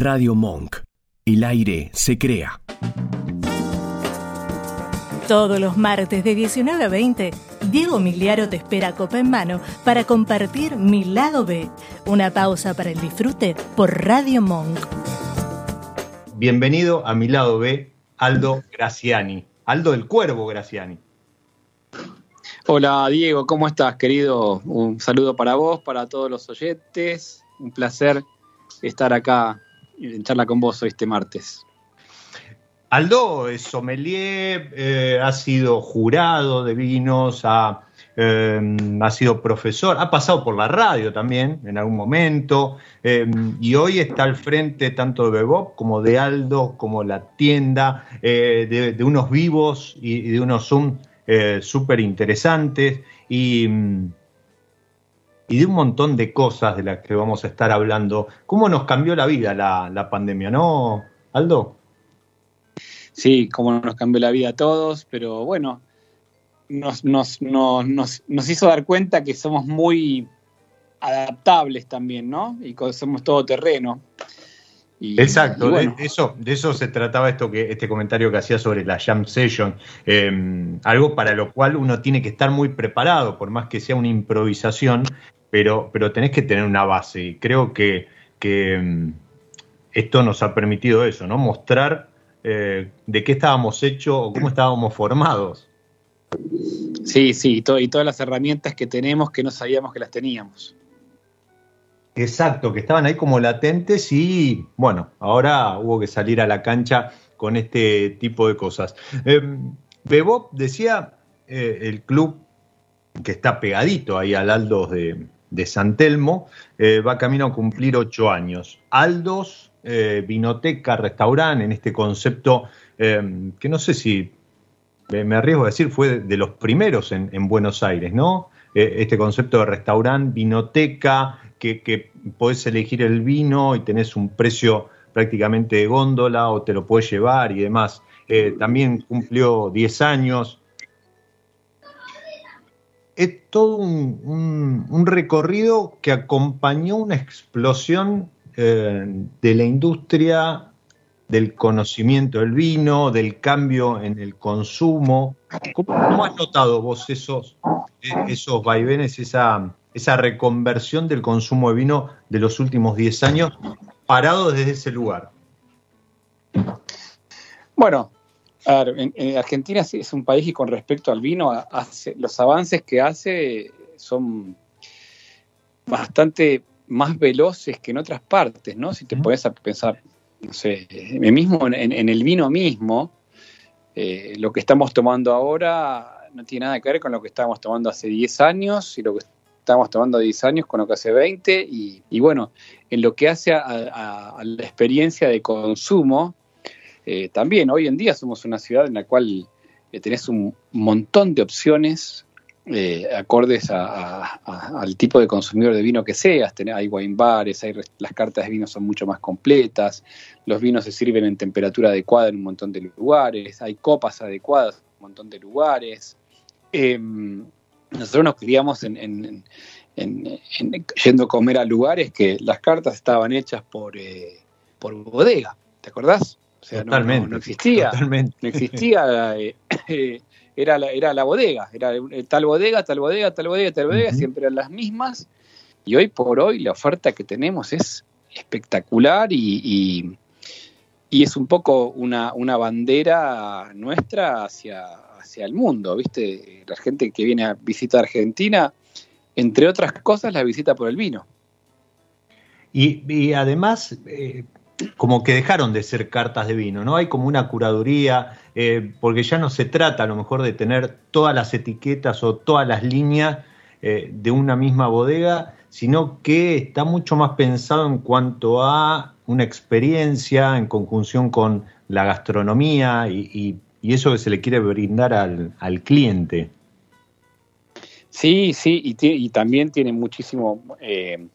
Radio Monk. El aire se crea. Todos los martes de 19 a 20, Diego Miliaro te espera copa en mano para compartir Mi Lado B, una pausa para el disfrute por Radio Monk. Bienvenido a Mi Lado B, Aldo Graciani. Aldo del Cuervo Graciani. Hola Diego, ¿cómo estás querido? Un saludo para vos, para todos los oyentes. Un placer estar acá en charla con vos este martes. Aldo es sommelier, eh, ha sido jurado de vinos, ha, eh, ha, sido profesor, ha pasado por la radio también en algún momento eh, y hoy está al frente tanto de Bebop como de Aldo, como la tienda, de, unos vivos y, de unos Zoom súper interesantes y, y, de un montón de cosas de las que vamos a estar hablando. ¿Cómo nos cambió la vida la, la pandemia, no, Aldo? sí, cómo nos cambió la vida a todos, pero bueno, nos, nos, nos, nos, hizo dar cuenta que somos muy adaptables también, ¿no? Y somos todo terreno. Exacto, de, eso, de eso se trataba esto que, este comentario que hacía sobre la Jam Session, em, algo para lo cual uno tiene que estar muy preparado, por más que sea una improvisación, pero, pero tenés que tener una base. Y creo que, que em, esto nos ha permitido eso, ¿no? Mostrar eh, de qué estábamos hechos o cómo estábamos formados. Sí, sí, y, todas las herramientas que tenemos que no sabíamos que las teníamos. Exacto, que estaban ahí como latentes y bueno, ahora hubo que salir a la cancha con este tipo de cosas. Eh, Bebop decía el club que está pegadito ahí al Aldos de, de San Telmo, eh, va camino a cumplir ocho años. Aldos eh, vinoteca, restaurante, en este concepto eh, que no sé si me arriesgo a decir fue de los primeros en, Buenos Aires, ¿no? Eh, este concepto de restaurante, vinoteca, que, que, podés elegir el vino y tenés un precio prácticamente de góndola o te lo puedes llevar y demás. también cumplió 10 años. Es todo un recorrido que acompañó una explosión eh, de la industria del conocimiento del vino, del cambio en el consumo. ¿Cómo, has notado vos esos, eh, esos vaivenes, esa, esa reconversión del consumo de vino de los últimos 10 años parado desde ese lugar? Bueno, en, Argentina sí es un país y con respecto al vino, hace, los avances que hace son bastante más veloces que en otras partes, ¿no? Si te puedes pensar, no sé, mismo en, el vino mismo, eh, lo que estamos tomando ahora no tiene nada que ver con lo que estábamos tomando hace 10 años y lo que estábamos tomando 10 años con lo que hace 20 y, bueno, en lo que hace a, la experiencia de consumo, eh, también hoy en día somos una ciudad en la cual eh, tenés un montón de opciones eh, acordes al tipo de consumidor de vino que seas. Hay wine bares, hay, las cartas de vino son mucho más completas, los vinos se sirven en temperatura adecuada en un montón de lugares, hay copas adecuadas en un montón de lugares. Nosotros nos criamos en, yendo a comer a lugares que las cartas estaban hechas por, eh, por bodega, ¿te acordás? O sea, no, existía, no existía eh, era la, era la bodega, era tal bodega, tal bodega, tal bodega, tal bodega, siempre eran las mismas. Y hoy por hoy la oferta que tenemos es espectacular y, y, es un poco una, una, bandera nuestra hacia, hacia el mundo, ¿viste? La gente que viene a visitar Argentina, entre otras cosas, la visita por el vino. Y, y además, eh, como que dejaron de ser cartas de vino, ¿no? Hay como una curaduría, eh, porque ya no se trata a lo mejor de tener todas las etiquetas o todas las líneas eh, de una misma bodega, sino que está mucho más pensado en cuanto a una experiencia en conjunción con la gastronomía y, eso que se le quiere brindar al, cliente. Sí, sí, y, también tiene muchísimo... Eh,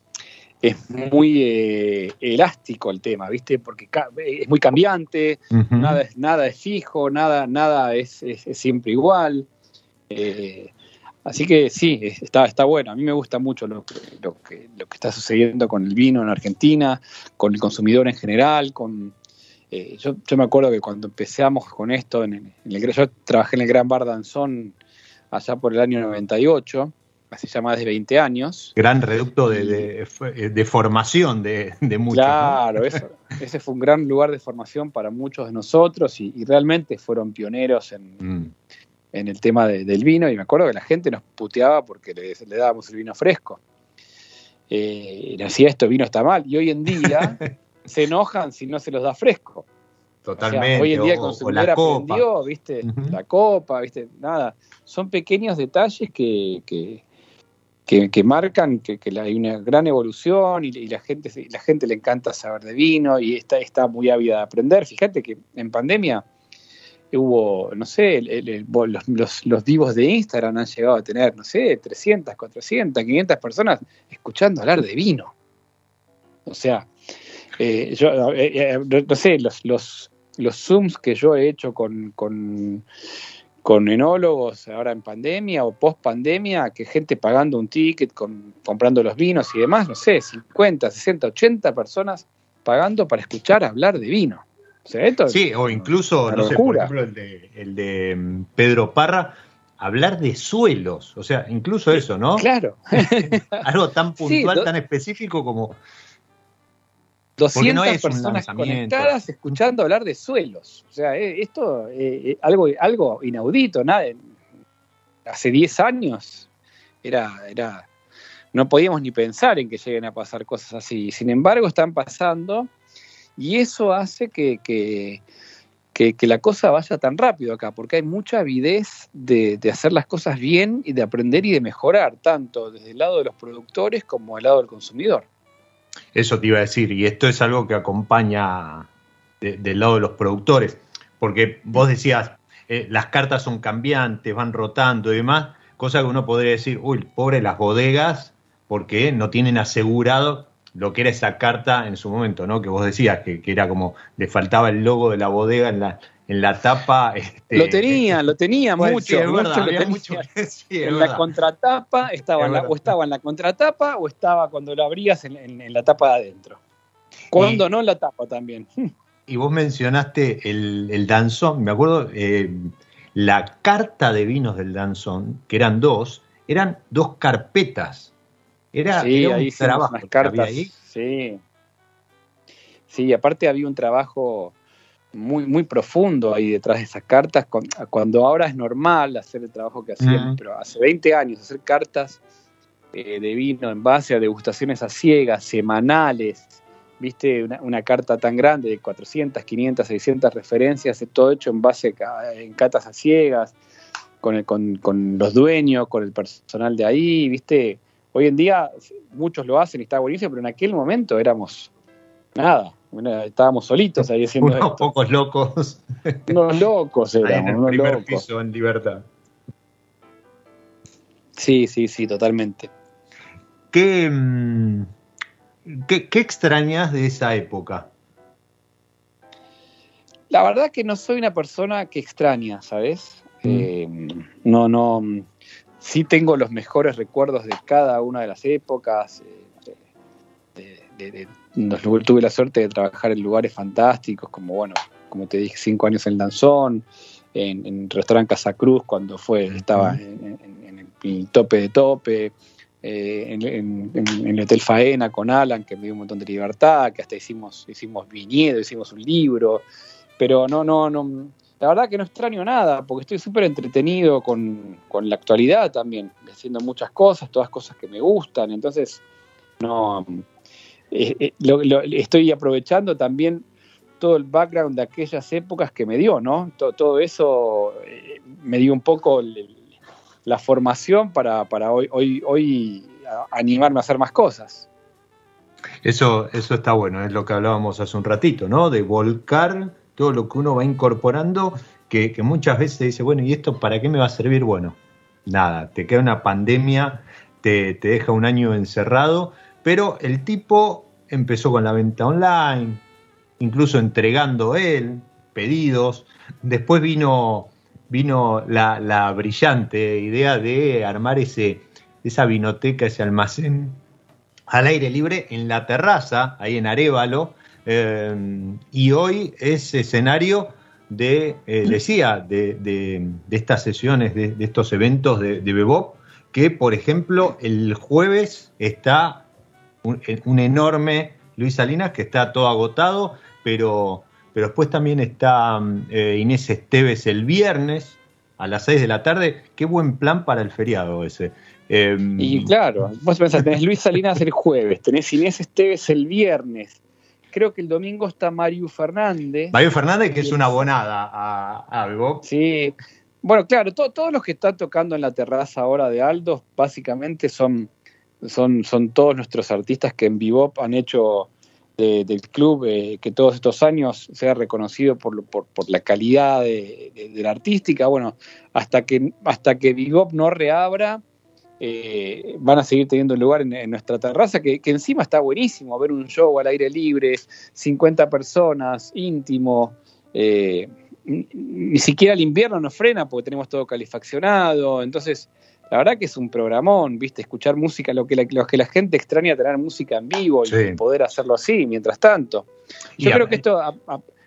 es muy eh, elástico el tema, ¿viste? Porque es muy cambiante, nada, es, nada es fijo, nada, nada es, siempre igual. Eh, Así que sí, está, está bueno. A mí me gusta mucho lo que, lo, que, lo que está sucediendo con el vino en Argentina, con el consumidor en general, con... Eh, yo, yo, me acuerdo que cuando empezamos con esto, en el, yo trabajé en el Gran Bar Danzón allá por el año 98, así ya más de 20 años. Gran reducto de, de, de formación de, de muchos. Claro, ¿no? eso, ese fue un gran lugar de formación para muchos de nosotros y, y realmente fueron pioneros en... Mm en el tema de, del vino y me acuerdo que la gente nos puteaba porque le, le dábamos el vino fresco. Eh, decía esto, vino está mal. Y hoy en día se enojan si no se los da fresco. Totalmente. O sea, hoy en día el consumidor aprendió, ¿viste? Uh -huh. La copa, ¿viste? Nada. Son pequeños detalles que, que, que, que marcan que, que, hay una gran evolución y, y, la, gente, la gente le encanta saber de vino y está, está muy ávida de aprender. Fíjate que en pandemia hubo, no sé, el, el, el, los, los, los, divos de Instagram han llegado a tener, no sé, 300, 400, 500 personas escuchando hablar de vino. O sea, eh, yo, eh, eh, no sé, los, los, los Zooms que yo he hecho con, con, con enólogos ahora en pandemia o post pandemia, que gente pagando un ticket, con, comprando los vinos y demás, no sé, 50, 60, 80 personas pagando para escuchar hablar de vino. O sea, esto sí, o incluso, no sé, por ejemplo, el de, el de mm, Pedro Parra, hablar de suelos, o sea, incluso eso, ¿no? Claro. Algo tan puntual, sí, tan específico como... 200 no es personas conectadas escuchando hablar de suelos. O sea, eh, esto es eh, algo, algo inaudito. Nada, hace 10 años era, era, no podíamos ni pensar en que lleguen a pasar cosas así. Sin embargo, están pasando y eso hace que, que, que, que, la cosa vaya tan rápido acá, porque hay mucha avidez de, de, hacer las cosas bien y de aprender y de mejorar, tanto desde el lado de los productores como del lado del consumidor. Eso te iba a decir, y esto es algo que acompaña de, del lado de los productores, porque vos decías, eh, las cartas son cambiantes, van rotando y demás, cosa que uno podría decir, uy, pobre las bodegas, porque no tienen asegurado lo que era esa carta en su momento, ¿no? Que vos decías que, que era como le faltaba el logo de la bodega en la, en la tapa. Este, lo tenía, lo tenía bueno, mucho, sí, es verdad, mucho, tenía. mucho sí, en la contratapa estaba la, o estaba en la contratapa o estaba cuando lo abrías en, en, en la tapa de adentro. Cuando y, no en la tapa también. Y vos mencionaste el, el danzón, me acuerdo, eh, la carta de vinos del danzón, que eran dos, eran dos carpetas era, sí, era un trabajo unas cartas. Ahí. Sí. Sí, aparte había un trabajo muy, muy profundo ahí detrás de esas cartas. Cuando ahora es normal hacer el trabajo que hacíamos, pero hace 20 años hacer cartas eh, de vino en base a degustaciones a ciegas, semanales, viste, una, una, carta tan grande de 400, 500, 600 referencias, todo hecho en base a, en catas a ciegas, con, el, con, con los dueños, con el personal de ahí, viste Hoy en día muchos lo hacen y está buenísimo, pero en aquel momento éramos nada, estábamos solitos ahí haciendo unos esto. pocos locos. Unos locos éramos, ahí en el unos primer locos. piso en libertad. Sí, sí, sí, totalmente. ¿Qué, qué, qué extrañas de esa época? La verdad que no soy una persona que extraña, ¿sabes? Mm. Eh, no, no sí tengo los mejores recuerdos de cada una de las épocas. Eh, de, tuve la suerte de trabajar en lugares fantásticos, como bueno, como te dije, cinco años en Danzón, en, en restaurante Casa Cruz cuando fue, estaba en, en, en el tope de tope, eh, en, el Hotel Faena con Alan, que me dio un montón de libertad, que hasta hicimos, hicimos viñedo, hicimos un libro, pero no, no, no, la verdad que no extraño nada, porque estoy súper entretenido con, con, la actualidad también, haciendo muchas cosas, todas cosas que me gustan, entonces no eh, eh, estoy aprovechando también todo el background de aquellas épocas que me dio, ¿no? Todo, eso eh, me dio un poco la formación para, para hoy, hoy, hoy animarme a hacer más cosas. Eso, eso está bueno, es lo que hablábamos hace un ratito, ¿no? De volcar todo lo que uno va incorporando, que, que, muchas veces dice, bueno, ¿y esto para qué me va a servir? Bueno, nada, te queda una pandemia, te, te deja un año encerrado, pero el tipo empezó con la venta online, incluso entregando él pedidos, después vino vino la, brillante idea de armar ese, esa vinoteca, ese almacén al aire libre en la terraza, ahí en Arevalo, eh, y hoy es escenario de, eh, decía, de, estas sesiones, de, estos eventos de, Bebop, que por ejemplo el jueves está un, enorme Luis Salinas que está todo agotado, pero, pero después también está eh, Inés Esteves el viernes a las 6 de la tarde. Qué buen plan para el feriado ese. Em, y claro, vos pensás, tenés Luis Salinas el jueves, tenés Inés Esteves el viernes, creo que el domingo está Mario Fernández. Mario Fernández, que es una abonada a, a Sí. Bueno, claro, todos los que están tocando en la terraza ahora de Aldo, básicamente son, son, son todos nuestros artistas que en Bebop han hecho del club eh, que todos estos años sea reconocido por, por, por la calidad de, la artística. Bueno, hasta que, hasta que Bebop no reabra, eh, van a seguir teniendo lugar en, nuestra terraza, que, encima está buenísimo ver un show al aire libre, 50 personas, íntimo. Eh, ni siquiera el invierno nos frena porque tenemos todo calefaccionado. Entonces, la verdad que es un programón, ¿viste? Escuchar música, lo que la, que la gente extraña tener música en vivo y poder hacerlo así mientras tanto. Yo creo que esto,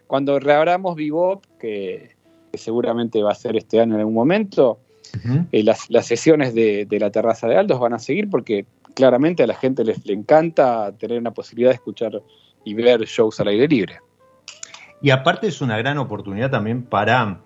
cuando reabramos Vivo, que seguramente va a ser este año en algún momento, eh, las, sesiones de, la terraza de Aldos van a seguir porque claramente a la gente les le encanta tener una posibilidad de escuchar y ver shows al aire libre. Y aparte es una gran oportunidad también para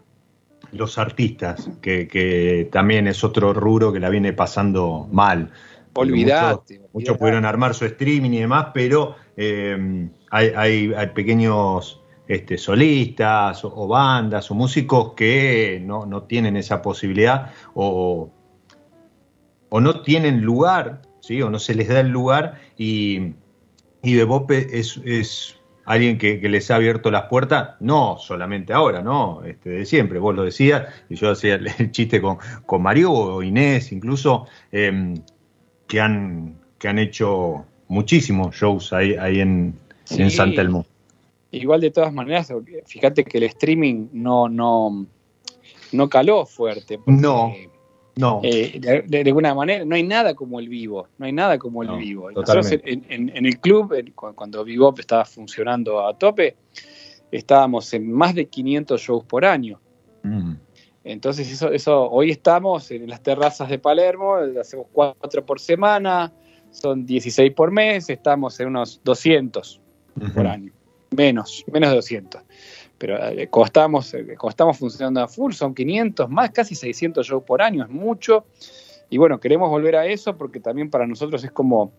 los artistas, que, también es otro rubro que la viene pasando mal. Olvidate. Muchos, pudieron armar su streaming y demás, pero eh, hay, hay pequeños este, solistas o, bandas o músicos que no, tienen esa posibilidad o, o, no tienen lugar, ¿sí? o no se les da el lugar y, y Bebope es, es alguien que, les ha abierto las puertas, no solamente ahora, ¿no? Este, de siempre, vos lo decías, y yo hacía el, chiste con, con Mario o Inés, incluso, em, que, han, que han hecho muchísimos shows ahí, ahí en, en San Telmo. Igual de todas maneras, fíjate que el streaming no, no, no caló fuerte. no, no. Eh, de, alguna manera, no hay nada como el vivo, no hay nada como el vivo. Nosotros en, el club, cuando Vivo estaba funcionando a tope, estábamos en más de 500 shows por año. Mm. Entonces, eso, eso, hoy estamos en las terrazas de Palermo, hacemos cuatro por semana, son 16 por mes, estamos en unos 200 por año menos, menos de 200. Pero eh, como, estamos, eh, estamos funcionando a full, son 500, más casi 600 shows por año, es mucho. Y bueno, queremos volver a eso porque también para nosotros es como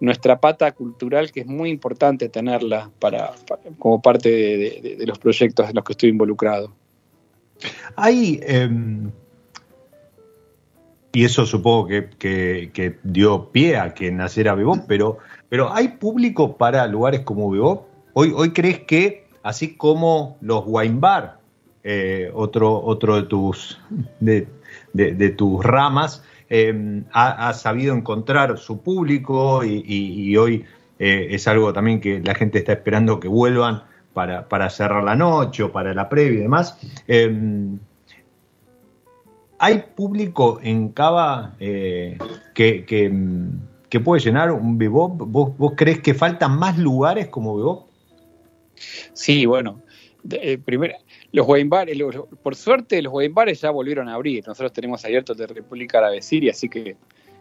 nuestra pata cultural que es muy importante tenerla para, como parte de, los proyectos en los que estoy involucrado. Hay, em, y eso supongo que, dio pie a que naciera Bebop, pero, pero ¿hay público para lugares como Bebop? Hoy, hoy crees que, así como los wine bar, eh, otro, otro de tus, de, tus ramas, em, ha, sabido encontrar su público y, hoy eh, es algo también que la gente está esperando que vuelvan para, cerrar la noche o para la previa y demás. Em, ¿Hay público en Cava eh, que, que, puede llenar un bebop? ¿Vos, ¿Vos crees que faltan más lugares como bebop? Sí, bueno, eh, primero, los wine por suerte los wine ya volvieron a abrir. Nosotros tenemos abiertos de República Árabe Siria, así que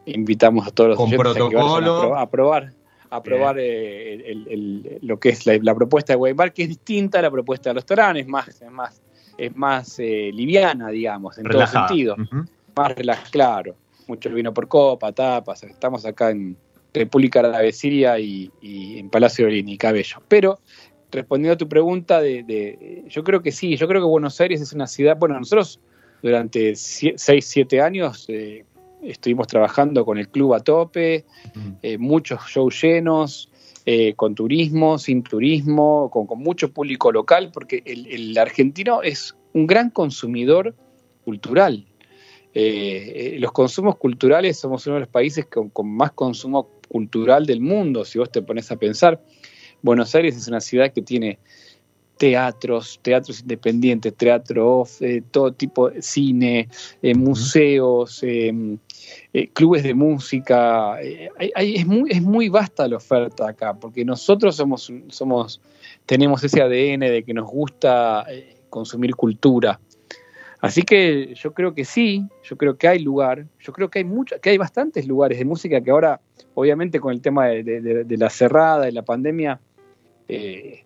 invitamos a todos los Con protocolo. A, probar a probar eh, lo que es la, propuesta de wine que es distinta a la propuesta de los Torán, es más, es más, es más eh, liviana, digamos, en todo sentido. Más relajado, claro. Mucho vino por copa, tapas. Estamos acá en República Árabe Siria y, en Palacio de y Cabello. Pero respondiendo a tu pregunta, de, yo creo que sí, yo creo que Buenos Aires es una ciudad, bueno, nosotros durante 6, 7 años eh, estuvimos trabajando con el club a tope, eh, muchos shows llenos, eh, con turismo, sin turismo, con, mucho público local, porque el, argentino es un gran consumidor cultural. los consumos culturales somos uno de los países con, con más consumo cultural del mundo, si vos te pones a pensar. Buenos Aires es una ciudad que tiene teatros, teatros independientes, teatro eh, todo tipo de cine, eh, museos, eh, clubes de música. es, muy, es muy vasta la oferta acá, porque nosotros somos, somos, tenemos ese ADN de que nos gusta consumir cultura. Así que yo creo que sí, yo creo que hay lugar, yo creo que hay mucho, que hay bastantes lugares de música que ahora, obviamente con el tema de, la cerrada y la pandemia, eh,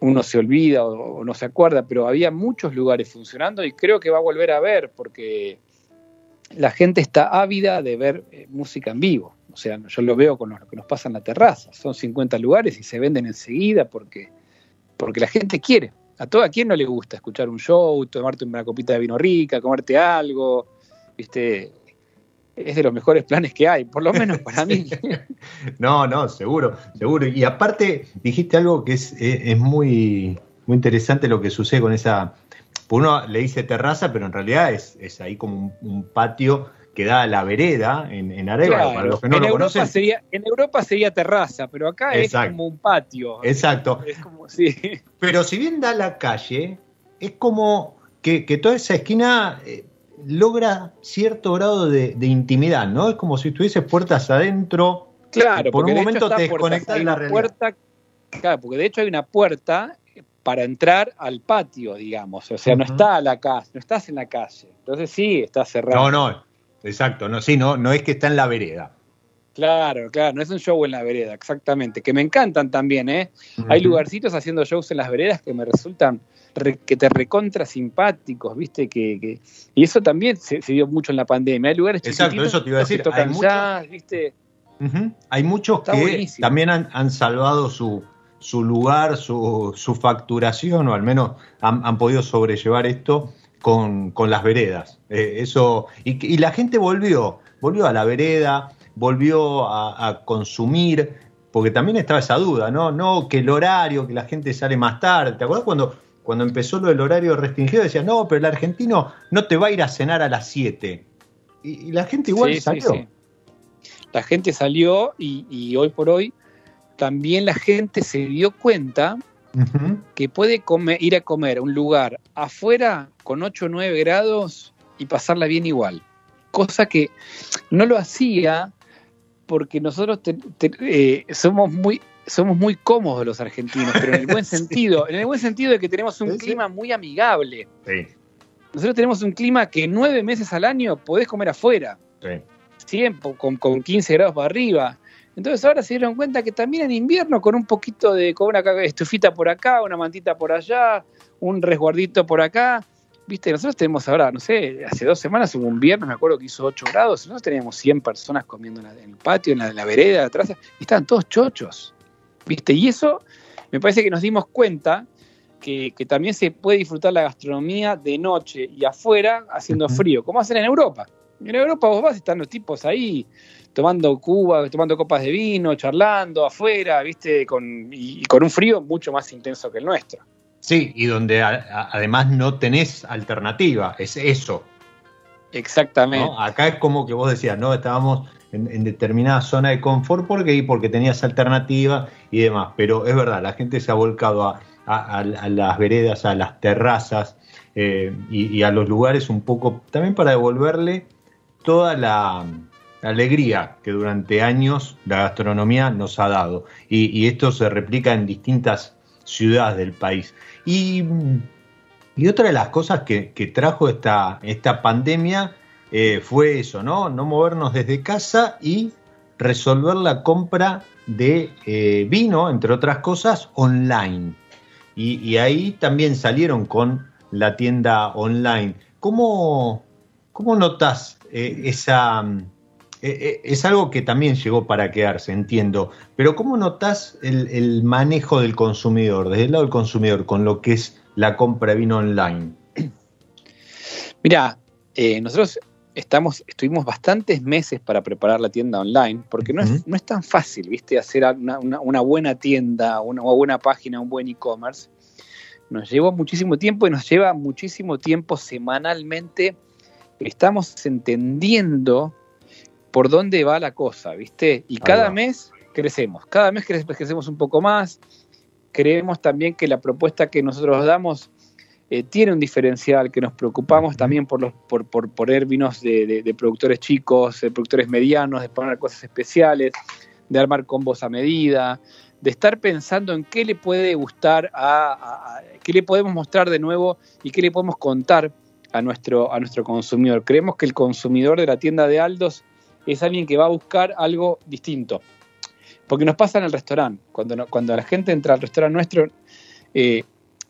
uno se olvida o, no se acuerda, pero había muchos lugares funcionando y creo que va a volver a ver porque la gente está ávida de ver eh, música en vivo. O sea, yo lo veo con lo que nos pasa en la terraza. Son 50 lugares y se venden enseguida porque, porque la gente quiere a todo a quién no le gusta escuchar un show, tomarte una copita de vino rica, comerte algo, viste, es de los mejores planes que hay, por lo menos para mí. no, no, seguro, seguro. Y aparte dijiste algo que es, muy, muy interesante lo que sucede con esa, uno le dice terraza, pero en realidad es, es ahí como un patio que da a la vereda en, en para los que no en lo Europa conocen. Sería, en Europa sería terraza, pero acá es como un patio. Exacto. Pero si bien da a la calle, es como que, toda esa esquina eh, logra cierto grado de, intimidad, ¿no? Es como si estuvieses puertas adentro. Claro, por un momento te desconectas de la realidad. Puerta, claro, porque de hecho hay una puerta para entrar al patio, digamos. O sea, no está a la casa, no estás en la calle. Entonces sí, está cerrado. No, no, Exacto, no, sí, no, no es que está en la vereda. Claro, claro, no es un show en la vereda, exactamente. Que me encantan también, ¿eh? Hay lugarcitos haciendo shows en las veredas que me resultan que te recontra simpáticos, ¿viste? Que, y eso también se, dio mucho en la pandemia. Hay lugares Exacto, eso te iba a decir. hay muchos, ¿viste? Hay muchos que también han, salvado su, su lugar, su, su, facturación, o al menos han, han podido sobrellevar esto con, las veredas. Eh, eso, y, la gente volvió, volvió a la vereda, volvió a, consumir, porque también estaba esa duda, ¿no? No, que el horario, que la gente sale más tarde. ¿Te acuerdas cuando, cuando empezó lo del horario restringido? Decían, no, pero el argentino no te va a ir a cenar a las 7. Y, la gente igual salió. La gente salió y, y hoy por hoy también la gente se dio cuenta que puede ir a comer a un lugar afuera con 8 o 9 grados y pasarla bien igual. Cosa que no lo hacía porque nosotros eh, somos muy somos muy cómodos los argentinos, pero en el buen sentido, en el buen sentido de que tenemos un clima muy amigable. Nosotros tenemos un clima que nueve meses al año podés comer afuera. Siempre, con, con 15 grados para arriba. Entonces ahora se dieron cuenta que también en invierno con un poquito de, con una estufita por acá, una mantita por allá, un resguardito por acá, viste, nosotros tenemos ahora, no sé, hace dos semanas hubo un viernes, me acuerdo que hizo 8 grados, nosotros teníamos 100 personas comiendo en, el patio, en la, la vereda, atrás, y estaban todos chochos, viste, y eso me parece que nos dimos cuenta que, que, también se puede disfrutar la gastronomía de noche y afuera haciendo frío, como hacen en Europa. En Europa vos vas están los tipos ahí tomando cuba, tomando copas de vino, charlando afuera, ¿viste? Con, y, con un frío mucho más intenso que el nuestro. Sí, y donde además no tenés alternativa, es eso. Exactamente. Acá es como que vos decías, ¿no? Estábamos en, determinada zona de confort porque, porque tenías alternativa y demás. Pero es verdad, la gente se ha volcado a, las veredas, a las terrazas eh, y, a los lugares un poco también para devolverle toda la, alegría que durante años la gastronomía nos ha dado. Y, esto se replica en distintas ciudades del país. Y, otra de las cosas que, trajo esta, esta pandemia eh, fue eso, ¿no? No movernos desde casa y resolver la compra de eh, vino, entre otras cosas, online. Y, ahí también salieron con la tienda online. ¿Cómo, cómo notas eh, esa, eh, eh, es algo que también llegó para quedarse, entiendo. Pero ¿cómo notas el, manejo del consumidor, desde el lado del consumidor, con lo que es la compra de vino online? Mira, eh, nosotros estamos, estuvimos bastantes meses para preparar la tienda online, porque no, es, no es tan fácil, ¿viste? Hacer una, buena tienda, una, buena página, un buen e-commerce. Nos llevó muchísimo tiempo y nos lleva muchísimo tiempo semanalmente. Estamos entendiendo por dónde va la cosa, ¿viste? Y cada mes crecemos, cada mes crecemos un poco más. creemos también que la propuesta que nosotros damos eh, tiene un diferencial, que nos preocupamos también por, los, por, por poner vinos de, productores chicos, de productores medianos, de poner cosas especiales, de armar combos a medida, de estar pensando en qué le puede gustar, a, qué le podemos mostrar de nuevo y qué le podemos contar a nuestro, a nuestro consumidor. Creemos que el consumidor de la tienda de Aldos es alguien que va a buscar algo distinto. Porque nos pasa en el restaurante. Cuando, cuando la gente entra al restaurante nuestro, eh,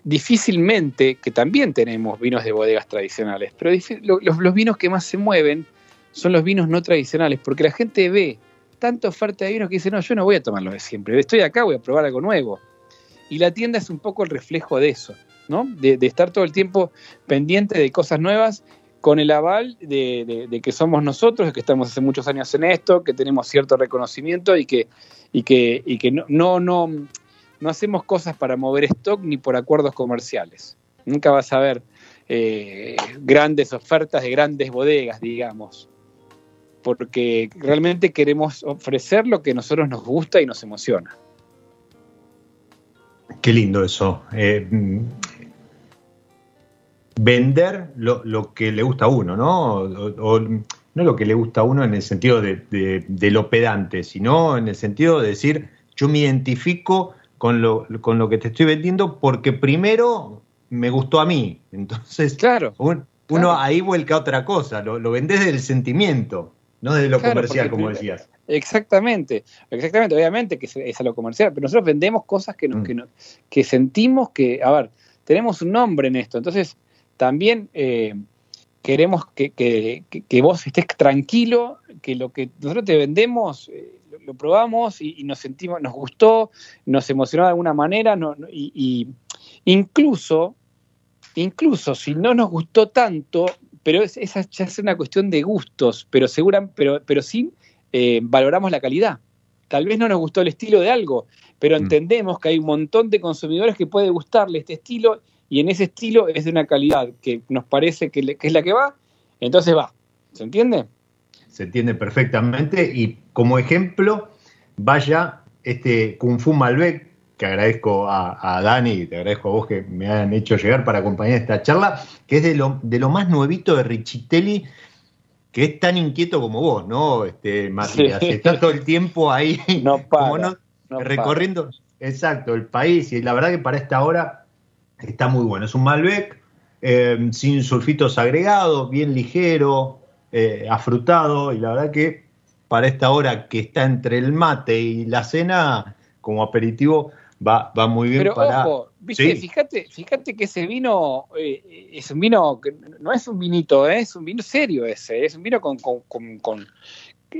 difícilmente, que también tenemos vinos de bodegas tradicionales, pero los, vinos que más se mueven son los vinos no tradicionales, porque la gente ve tanta oferta de vinos que dice, no, yo no voy a tomarlo de siempre, estoy acá, voy a probar algo nuevo. Y la tienda es un poco el reflejo de eso, ¿no? De, estar todo el tiempo pendiente de cosas nuevas con el aval de, que somos nosotros, que estamos hace muchos años en esto, que tenemos cierto reconocimiento y que, no hacemos cosas para mover stock ni por acuerdos comerciales. Nunca vas a ver eh, grandes ofertas de grandes bodegas, digamos, porque realmente queremos ofrecer lo que a nosotros nos gusta y nos emociona. Qué lindo eso. Eh, vender lo, que le gusta a uno, ¿no? O, no lo que le gusta a uno en el sentido de, de, lo pedante, sino en el sentido de decir, yo me identifico con lo, con lo que te estoy vendiendo porque primero me gustó a mí. Entonces, claro, uno ahí vuelca otra cosa, lo, lo vendés desde el sentimiento, no desde lo comercial, como decías. Exactamente, exactamente, obviamente que es, a lo comercial, pero nosotros vendemos cosas que, nos, mm. que, sentimos que, a ver, tenemos un nombre en esto, entonces también eh, queremos que, que, vos estés tranquilo, que lo que nosotros te vendemos eh, lo, probamos y, nos sentimos, nos gustó, nos emocionó de alguna manera, y, incluso, incluso si no nos gustó tanto, pero esa ya es una cuestión de gustos, pero segura, pero, pero sí eh, valoramos la calidad. Tal vez no nos gustó el estilo de algo, pero mm. entendemos que hay un montón de consumidores que puede gustarle este estilo y en ese estilo es de una calidad que nos parece que es la que va, entonces va. ¿Se entiende? se entiende perfectamente. Y como ejemplo, vaya este Kung Fu Malbec, que agradezco a, Dani y te agradezco a vos que me han hecho llegar para acompañar esta charla, que es de lo, de lo más nuevito de Richitelli, que es tan inquieto como vos, ¿no? Este, Matías, está todo el tiempo ahí, no para, recorriendo, exacto, el país, y la verdad que para esta hora está muy bueno. Es un Malbec eh, sin sulfitos agregados, bien ligero, eh, afrutado y la verdad que para esta hora que está entre el mate y la cena, como aperitivo, va, va muy bien Pero para... ojo, fíjate, fíjate que ese vino eh, es un vino, que no es un vinito, es un vino serio ese, es un vino con, con,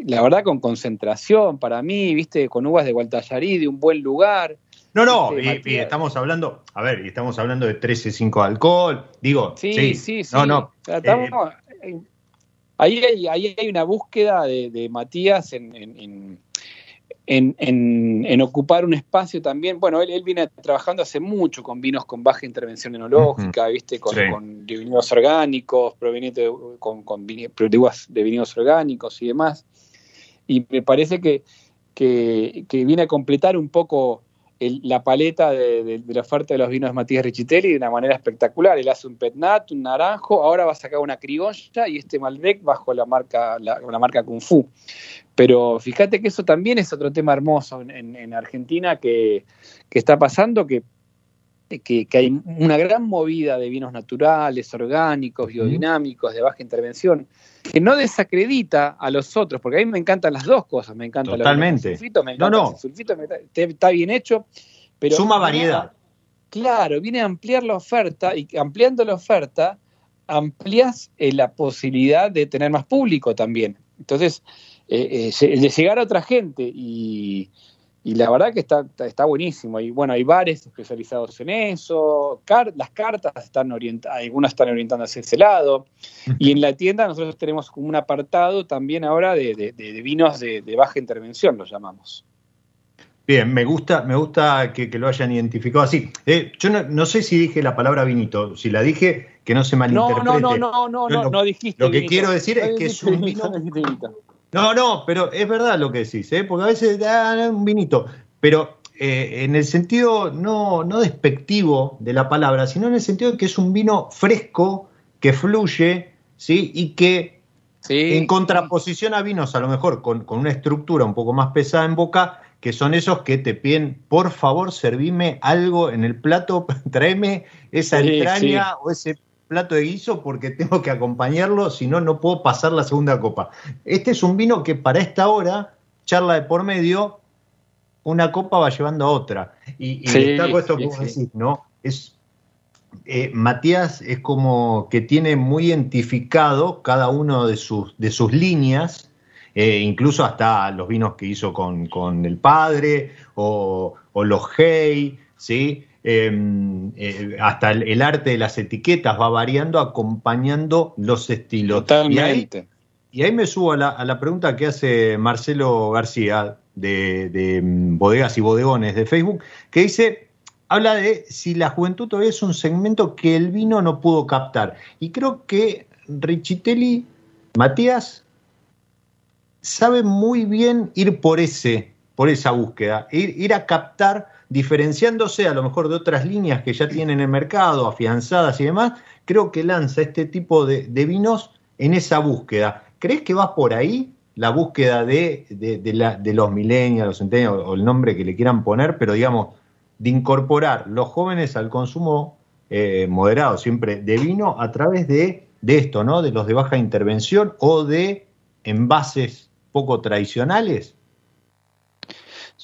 la verdad, con concentración para mí, viste, con uvas de Gualtallarí, de un buen lugar. No, no, y, estamos hablando, a ver, y estamos hablando de 13.5 de alcohol, digo, sí, sí, sí, no, no. Estamos, Ahí hay, ahí hay una búsqueda de, Matías en, en, ocupar un espacio también. Bueno, él, viene trabajando hace mucho con vinos con baja intervención enológica, ¿viste? Con, vinos orgánicos, provenientes con, con de vinos orgánicos y demás. Y me parece que, que, que viene a completar un poco la paleta de, la oferta de los vinos de Matías Richitelli de una manera espectacular. Él hace un petnat, un naranjo, ahora va a sacar una criolla y este Malbec bajo la marca, la, marca Kung Fu. Pero fíjate que eso también es otro tema hermoso en, Argentina que, está pasando, que, que, hay una gran movida de vinos naturales, orgánicos, biodinámicos, de baja intervención que no desacredita a los otros, porque a mí me encantan las dos cosas, me encanta Totalmente. el sulfito, me encanta el sulfito, está bien hecho, pero... Suma variedad. claro, viene a ampliar la oferta y ampliando la oferta amplias eh, la posibilidad de tener más público también. Entonces, eh, eh, de llegar a otra gente y, y la verdad que está, está buenísimo. Y bueno, hay bares especializados en eso, las cartas están orientadas, algunas están orientando hacia ese lado. Y en la tienda nosotros tenemos como un apartado también ahora de, vinos de, baja intervención, lo llamamos. Bien, me gusta, me gusta que, lo hayan identificado así. Eh, yo no, sé si dije la palabra vinito, si la dije, que no se malinterprete. No, no, no, no, no, no, dijiste. Lo que quiero decir es que es un vino. No, no, pero es verdad lo que decís, ¿eh? porque a veces dan un vinito. Pero eh, en el sentido no, no despectivo de la palabra, sino en el sentido de que es un vino fresco, que fluye, ¿sí? Y que en contraposición a vinos a lo mejor con, con, una estructura un poco más pesada en boca, que son esos que te piden, por favor, servime algo en el plato, tráeme esa entraña o ese plato de guiso porque tengo que acompañarlo, si no, no puedo pasar la segunda copa. Este es un vino que para esta hora, charla de por medio, una copa va llevando a otra. Y, y destaco esto que vos decís, ¿no? Es, eh, Matías es como que tiene muy identificado cada uno de sus, de sus líneas eh, incluso hasta los vinos que hizo con, el padre o, los Hey, ¿sí? Em, eh, hasta el, arte de las etiquetas va variando acompañando los estilos. Totalmente. Y ahí, me subo a la, pregunta que hace Marcelo García de, de, mm, Bodegas y Bodegones de Facebook, que dice, habla de si la juventud todavía es un segmento que el vino no pudo captar. Y creo que Richitelli, Matías, sabe muy bien ir por ese, por esa búsqueda, ir, a captar, diferenciándose a lo mejor de otras líneas que ya tienen en el mercado, afianzadas y demás, creo que lanza este tipo de, vinos en esa búsqueda. ¿Crees que va por ahí la búsqueda de, los millennials, los centennials o el nombre que le quieran poner, pero digamos, de incorporar los jóvenes al consumo eh, moderado siempre de vino a través de, de esto, ¿no? De los de baja intervención o de envases poco tradicionales?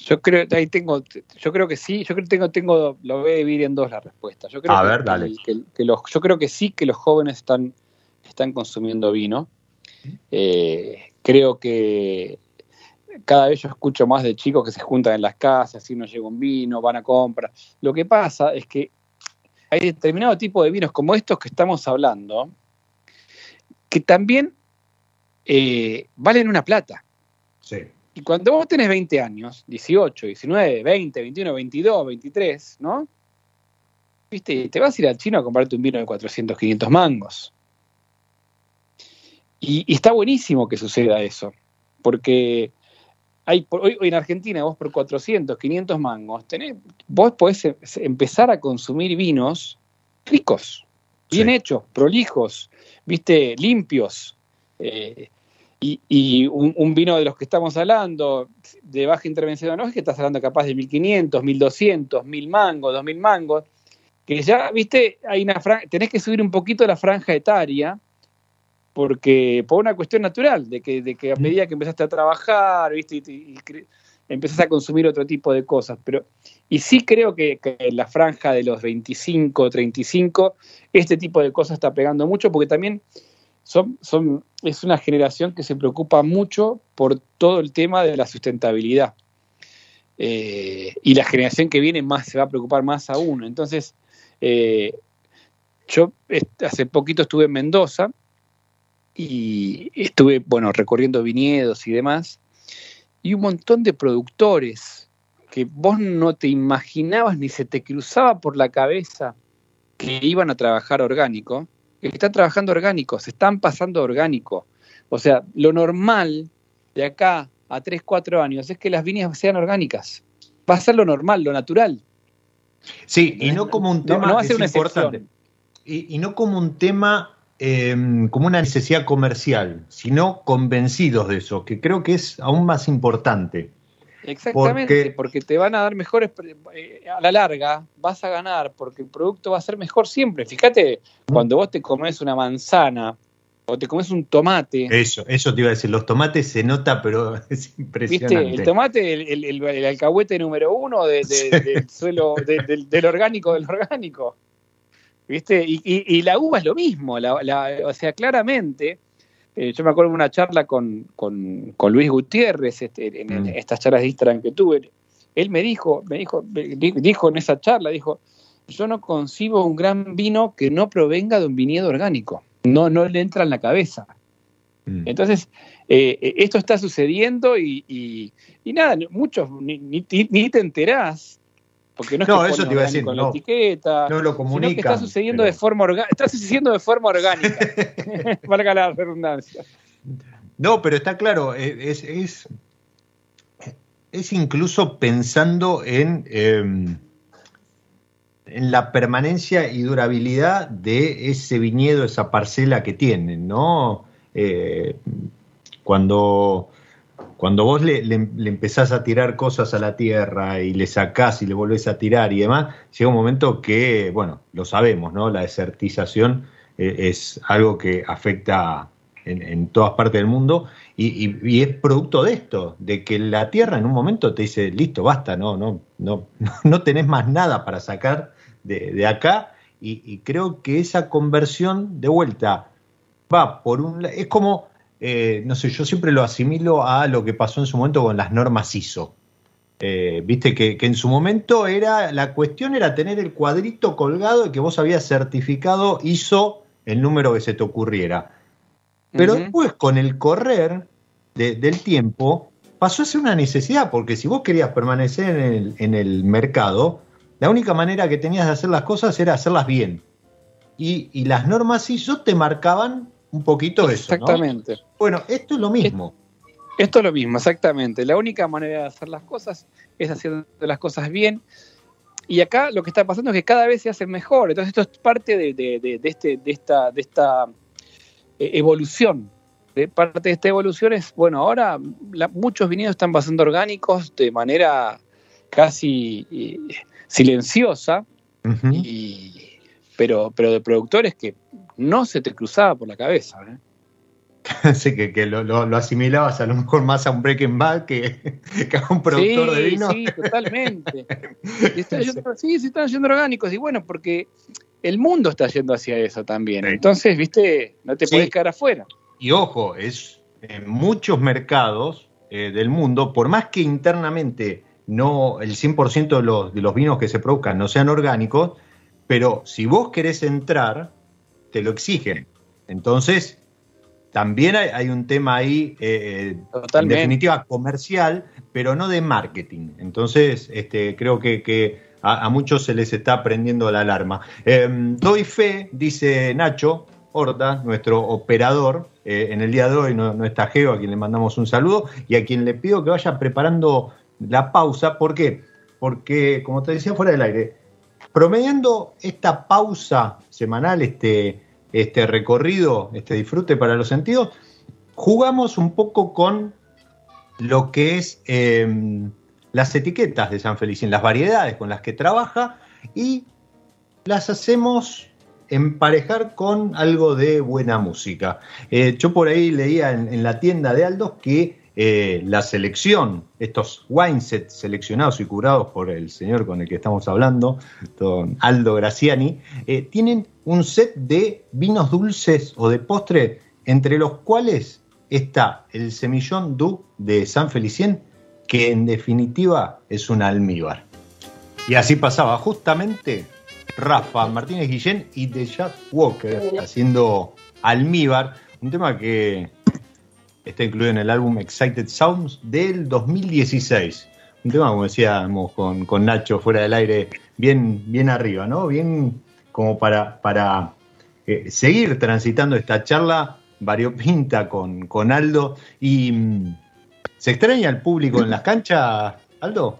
Yo creo, ahí tengo, yo creo que sí, yo creo que tengo, tengo, lo voy a dividir en dos la respuesta. Yo creo a que, ver, dale. Que, los, yo creo que sí que los jóvenes están, están consumiendo vino. Eh, creo que cada vez yo escucho más de chicos que se juntan en las casas, si no llega un vino, van a comprar. Lo que pasa es que hay determinado tipo de vinos como estos que estamos hablando, que también eh, valen una plata. Y cuando vos tenés 20 años, 18, 19, 20, 21, 22, 23, ¿no? ¿Viste? Te vas a ir al chino a comprarte un vino de 400, 500 mangos. Y, está buenísimo que suceda eso, porque hay, hoy, en Argentina vos por 400, 500 mangos, tenés, vos podés em, empezar a consumir vinos ricos, bien hechos, prolijos, viste, limpios. Eh, y, un, vino de los que estamos hablando, de baja intervención no es que estás hablando capaz de 1500, 1200, 1000 mangos, 2000 mangos, que ya, viste, hay una tenés que subir un poquito la franja etaria, porque por una cuestión natural, de que, de que a medida que empezaste a trabajar, viste, y, empezás a consumir otro tipo de cosas. Pero, y sí creo que, que, en la franja de los 25, 35, este tipo de cosas está pegando mucho, porque también son, es una generación que se preocupa mucho por todo el tema de la sustentabilidad. Eh, y la generación que viene más se va a preocupar más aún. Entonces, eh, yo hace poquito estuve en Mendoza y estuve, bueno, recorriendo viñedos y demás, y un montón de productores que vos no te imaginabas ni se te cruzaba por la cabeza que iban a trabajar orgánico, están trabajando orgánicos, se están pasando orgánico. O sea, lo normal de acá a 3, 4 años es que las viñas sean orgánicas. Va a ser lo normal, lo natural. Sí, y no como un tema no, va a ser una importante. Y, no como un tema, em, como una necesidad comercial, sino convencidos de eso, que creo que es aún más importante. Exactamente, porque, te van a dar mejores, eh, a la larga vas a ganar, porque el producto va a ser mejor siempre. Fíjate, cuando vos te comes una manzana o te comes un tomate. Eso, eso te iba a decir, los tomates se nota, pero es impresionante. ¿Viste? El tomate, el, el, alcahuete número uno del suelo, del, orgánico del orgánico. ¿Viste? Y, y, la uva es lo mismo, la, o sea, claramente eh, yo me acuerdo de una charla con, Luis Gutiérrez, este, en, mm. estas charlas de Instagram que tuve. Él me dijo, me dijo, dijo en esa charla, dijo, yo no concibo un gran vino que no provenga de un viñedo orgánico. No, no le entra en la cabeza. Mm. Entonces, eh, eh, esto está sucediendo y, nada, muchos ni, ni, te enterás porque no, es que eso te iba a decir, con la etiqueta, no lo comunican, sino que está sucediendo de forma está sucediendo de forma orgánica. Valga la redundancia. No, pero está claro, eh, es, es incluso pensando en, em, en la permanencia y durabilidad de ese viñedo, esa parcela que tienen, ¿no? Eh, cuando, cuando vos le, empezás a tirar cosas a la tierra y le sacás y le volvés a tirar y demás, llega un momento que, bueno, lo sabemos, ¿no? La desertización eh, es algo que afecta en, todas partes del mundo y, es producto de esto, de que la tierra en un momento te dice, listo, basta, no, no, no, no tenés más nada para sacar de, acá y, creo que esa conversión de vuelta va por un... Es como, eh, no sé, yo siempre lo asimilo a lo que pasó en su momento con las normas ISO. Eh, viste que, en su momento era la cuestión era tener el cuadrito colgado y que vos habías certificado ISO el número que se te ocurriera. Pero después, con el correr del tiempo, pasó a ser una necesidad, porque si vos querías permanecer en el, en el, mercado, la única manera que tenías de hacer las cosas era hacerlas bien. Y, las normas ISO te marcaban un poquito eso. Exactamente. Bueno, esto es lo mismo. Esto es lo mismo, exactamente. La única manera de hacer las cosas es haciendo las cosas bien. Y acá lo que está pasando es que cada vez se hace mejor. Entonces esto es parte de, de, este, de esta, de esta eh, evolución. Parte de esta evolución es, bueno, ahora muchos viñedos están pasando orgánicos de manera casi eh, silenciosa, pero, pero de productores que no se te cruzaba por la cabeza. ¿eh? Sí, que, lo, asimilabas a lo mejor más a un Breaking Bad que, a un productor de vino. Sí, totalmente. sí, sí, están yendo orgánicos. Y bueno, porque el mundo está yendo hacia eso también. Entonces, viste, no te puedes quedar afuera. Y ojo, es en muchos mercados eh, del mundo, por más que internamente no el 100% de los, de los vinos que se produzcan no sean orgánicos, pero si vos querés entrar, te lo exigen. Entonces, también hay, un tema ahí, eh, eh, en definitiva, comercial, pero no de marketing. Entonces, este, creo que, a, muchos se les está prendiendo la alarma. Em, doy fe, dice Nacho Horta, nuestro operador, eh, en el día de hoy no, no está Geo, a quien le mandamos un saludo, y a quien le pido que vaya preparando la pausa. ¿Por qué? Porque, como te decía fuera del aire, promediando esta pausa semanal, este, este recorrido, este disfrute para los sentidos, jugamos un poco con lo que es em, las etiquetas de San Felicín, las variedades con las que trabaja y las hacemos emparejar con algo de buena música. Eh, yo por ahí leía en, la tienda de Aldos que eh, la selección, estos wine sets seleccionados y curados por el señor con el que estamos hablando, don Aldo Graciani, eh, tienen un set de vinos dulces o de postre, entre los cuales está el Semillón Du de San Felicien, que en definitiva es un almíbar. Y así pasaba justamente Rafa Martínez Guillén y The Jack Walker haciendo almíbar, un tema que está incluido en el álbum Excited Sounds del 2016. Un tema, como decíamos con, Nacho fuera del aire, bien, bien arriba, ¿no? Bien como para, para eh, seguir transitando esta charla variopinta con, con Aldo. Y mm, ¿se extraña el público en las canchas, Aldo?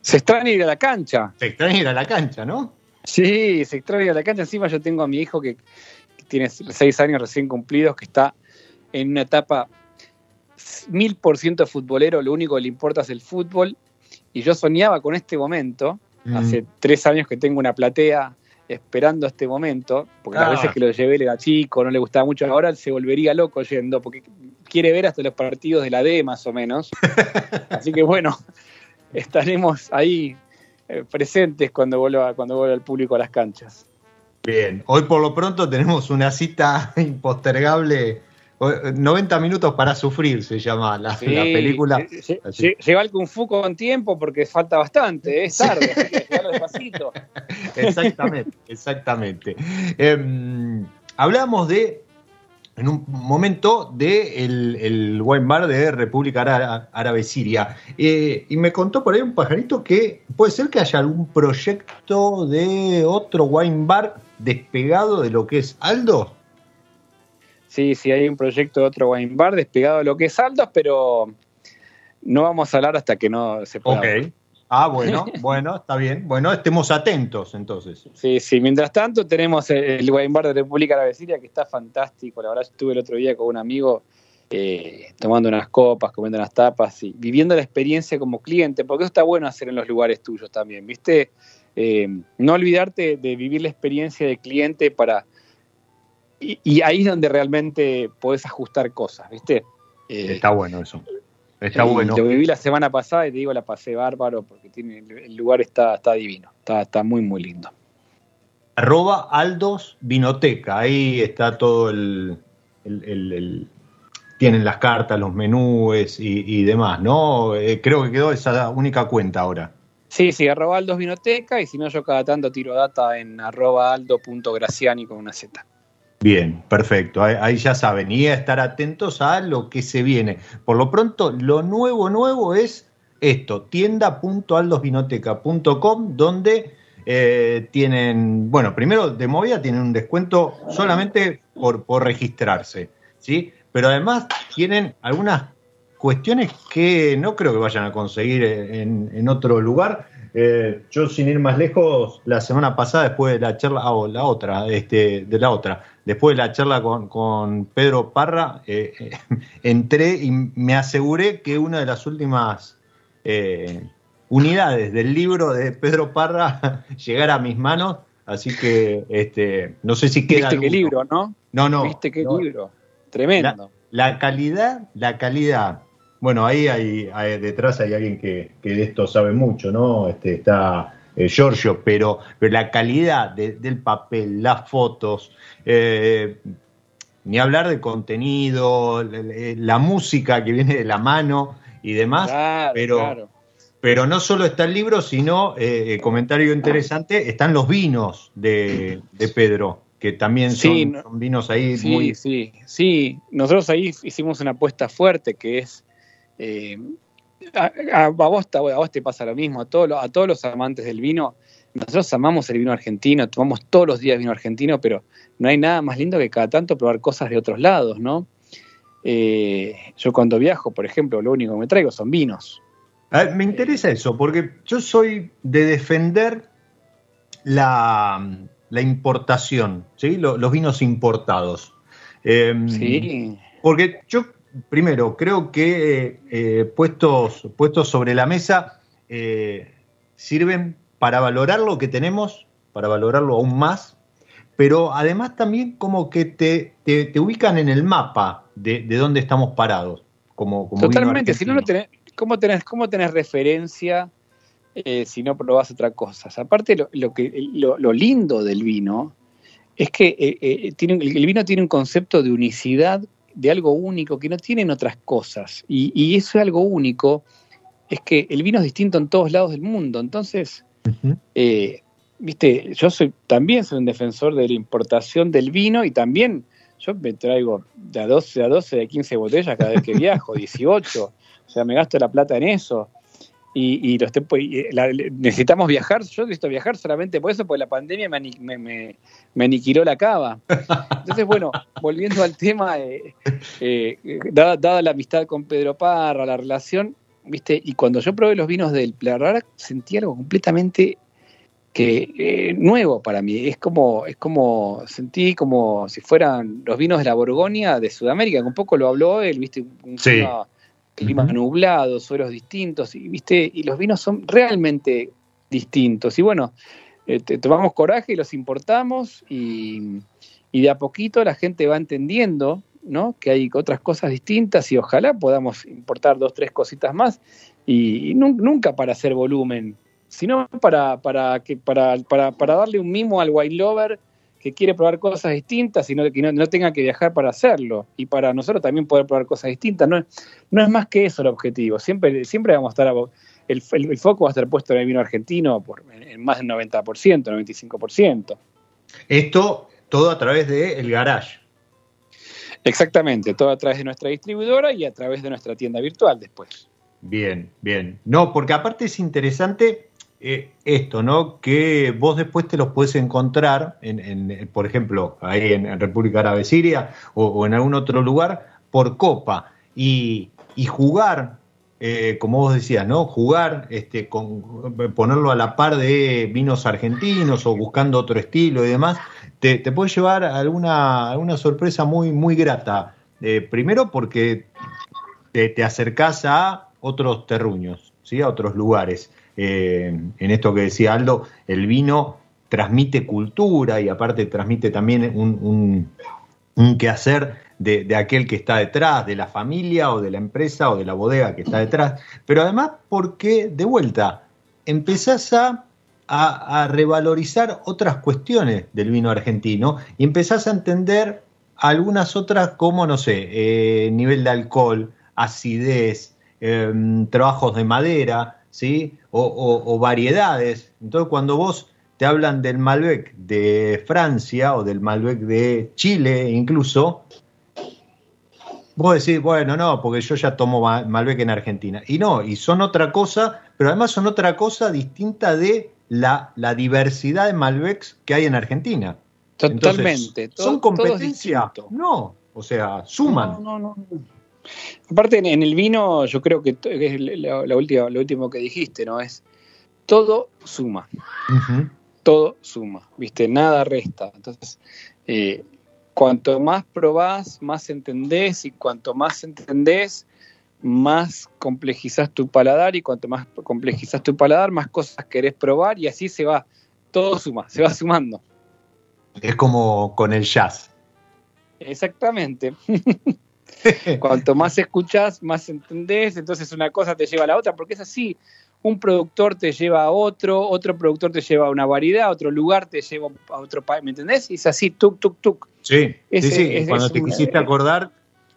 Se extraña ir a la cancha. Se extraña ir a la cancha, ¿no? Sí, se extraña ir a la cancha. Encima yo tengo a mi hijo que tiene seis años recién cumplidos, que está en una etapa mil por ciento futbolero, lo único que le importa es el fútbol. Y yo soñaba con este momento, mm. hace tres años que tengo una platea esperando este momento, porque las ah. veces que lo llevé le era chico, no le gustaba mucho, ahora se volvería loco yendo, porque quiere ver hasta los partidos de la D más o menos. Así que bueno, estaremos ahí eh, presentes cuando vuelva, cuando vuelva el público a las canchas. Bien, hoy por lo pronto tenemos una cita impostergable 90 minutos para sufrir se llama la, película. Lleva el Kung Fu con tiempo porque falta bastante, es tarde, despacito. Exactamente, exactamente. Em, hablamos de, en un momento, de el, wine bar de República Árabe Siria. Eh, y me contó por ahí un pajarito que puede ser que haya algún proyecto de otro wine bar despegado de lo que es Aldo. Sí, sí, hay un proyecto de otro wine bar despegado de lo que es Aldos, pero no vamos a hablar hasta que no se pueda. Ok. Ah, bueno, bueno, está bien. Bueno, estemos atentos entonces. Sí, sí. Mientras tanto, tenemos el wine bar de República Árabe Siria que está fantástico. La verdad, estuve el otro día con un amigo eh, tomando unas copas, comiendo unas tapas y viviendo la experiencia como cliente, porque eso está bueno hacer en los lugares tuyos también, ¿viste? Eh, no olvidarte de vivir la experiencia de cliente para... Y, ahí es donde realmente podés ajustar cosas, ¿viste? Eh, está bueno eso. Está bueno. Lo viví la semana pasada y te digo, la pasé bárbaro porque tiene, el lugar está, está divino, está, está muy, muy lindo. Arroba Aldos Vinoteca, ahí está todo el, tienen las cartas, los menúes y, demás, ¿no? Eh, creo que quedó esa única cuenta ahora. Sí, sí, arroba Aldos Vinoteca y si no yo cada tanto tiro data en arroba aldo.graciani con una Z. Bien, perfecto. Ahí, ya saben, y a estar atentos a lo que se viene. Por lo pronto, lo nuevo, nuevo es esto, tienda.aldosvinoteca.com, donde eh, tienen, bueno, primero de movida tienen un descuento solamente por, por registrarse, ¿sí? pero además tienen algunas cuestiones que no creo que vayan a conseguir en, otro lugar. Eh, yo sin ir más lejos, la semana pasada, después de la charla, o la otra, este, de la otra, después de la charla con, Pedro Parra, eh, entré y me aseguré que una de las últimas eh, unidades del libro de Pedro Parra llegara a mis manos, así que este, no sé si queda... ¿Viste qué libro, no? No, no. ¿Viste qué libro? Tremendo. La, calidad, la calidad. Bueno, ahí hay, detrás hay alguien que, de esto sabe mucho, ¿no? Este, está eh, Giorgio, pero, pero la calidad del papel, las fotos, eh, ni hablar de contenido, la, música que viene de la mano y demás, pero, pero no solo está el libro, sino, eh, comentario interesante, están los vinos de, de Pedro que también son, vinos ahí sí, muy... Sí, sí, nosotros ahí hicimos una apuesta fuerte que es... Eh, a, vos, a, vos, te pasa lo mismo, a, todos a todos los amantes del vino, nosotros amamos el vino argentino, tomamos todos los días vino argentino, pero no hay nada más lindo que cada tanto probar cosas de otros lados, ¿no? Eh, yo cuando viajo, por ejemplo, lo único que me traigo son vinos. me interesa eso, porque yo soy de defender la, la importación, ¿sí? los, vinos importados. Em, sí. Porque yo, primero, creo que eh, puestos, puestos sobre la mesa eh, sirven para valorar lo que tenemos, para valorarlo aún más, pero además también como que te, te, ubican en el mapa de, de dónde estamos parados. Como, como Totalmente, si no, no tenés, ¿cómo tenés, cómo tenés referencia eh, si no probás otra cosa. Aparte, lo, que, lo, lindo del vino es que tiene, el vino tiene un concepto de unicidad, de algo único que no tienen otras cosas. Y, y eso algo único es que el vino es distinto en todos lados del mundo. Entonces, viste, yo soy también soy un defensor de la importación del vino y también yo me traigo de a 12 a 12, de 15 botellas cada vez que viajo, 18. O sea, me gasto la plata en eso y, los necesitamos viajar. Yo necesito viajar solamente por eso, porque la pandemia me, me, me, aniquiló la cava. Entonces, bueno, volviendo al tema, eh, eh, dada, la amistad con Pedro Parra, la relación, ¿viste? Y cuando yo probé los vinos del Plarrac, sentí algo completamente que eh, nuevo para mí. Es como, es como, sentí como si fueran los vinos de la Borgoña de Sudamérica, que un poco lo habló él, ¿viste? Un, sí clima nublado, suelos distintos, y, ¿viste? y los vinos son realmente distintos. Y bueno, eh, tomamos coraje y los importamos y, de a poquito la gente va entendiendo ¿no? que hay otras cosas distintas y ojalá podamos importar dos, tres cositas más y, nunca para hacer volumen, sino para, para, que, para, para, para darle un mimo al wine lover que quiere probar cosas distintas y no, que no, tenga que viajar para hacerlo. Y para nosotros también poder probar cosas distintas. No, no es más que eso el objetivo. Siempre, siempre vamos a estar, el, el, foco va a estar puesto en el vino argentino por, en más del 90%, 95%. Esto todo a través del el garage. Exactamente, todo a través de nuestra distribuidora y a través de nuestra tienda virtual después. Bien, bien. No, porque aparte es interesante eh, esto, ¿no? Que vos después te los puedes encontrar, en, por ejemplo, ahí en, República Árabe Siria o, en algún otro lugar, por copa. Y, jugar eh, como vos decías, ¿no? Jugar, este, ponerlo a la par de vinos argentinos o buscando otro estilo y demás, te, puede llevar a alguna, alguna sorpresa muy, muy grata. Eh, primero porque te, te acercás a otros terruños, ¿sí? a otros lugares. Eh, en esto que decía Aldo, el vino transmite cultura y aparte transmite también un, quehacer de, aquel que está detrás, de la familia o de la empresa o de la bodega que está detrás, pero además porque, de vuelta, empezás a, a, revalorizar otras cuestiones del vino argentino y empezás a entender algunas otras como, no sé, eh, nivel de alcohol, acidez, em, trabajos de madera, ¿sí? O, variedades. Entonces, cuando vos te hablan del Malbec de Francia o del Malbec de Chile incluso, vos decís, bueno, no, porque yo ya tomo Malbec en Argentina. Y no, y son otra cosa, pero además son otra cosa distinta de la, la diversidad de Malbecs que hay en Argentina. Totalmente. ¿Son competencia? No, o sea, suman. No, no, no. Aparte, en, el vino, yo creo que es la, última, lo último que dijiste, ¿no? Es todo suma. Todo suma, ¿viste? Nada resta. Entonces, eh, cuanto más probás, más entendés, y cuanto más entendés, más complejizás tu paladar, y cuanto más complejizás tu paladar, más cosas querés probar, y así se va. Todo suma, se va sumando. Es como con el jazz. Exactamente. Cuanto más escuchas, más entendés, entonces una cosa te lleva a la otra, porque es así. Un productor te lleva a otro, otro productor te lleva a una variedad, otro lugar te lleva a otro país, ¿me entendés? Y es así, tuk, tuk, tuk. Sí, sí, sí. cuando te quisiste acordar,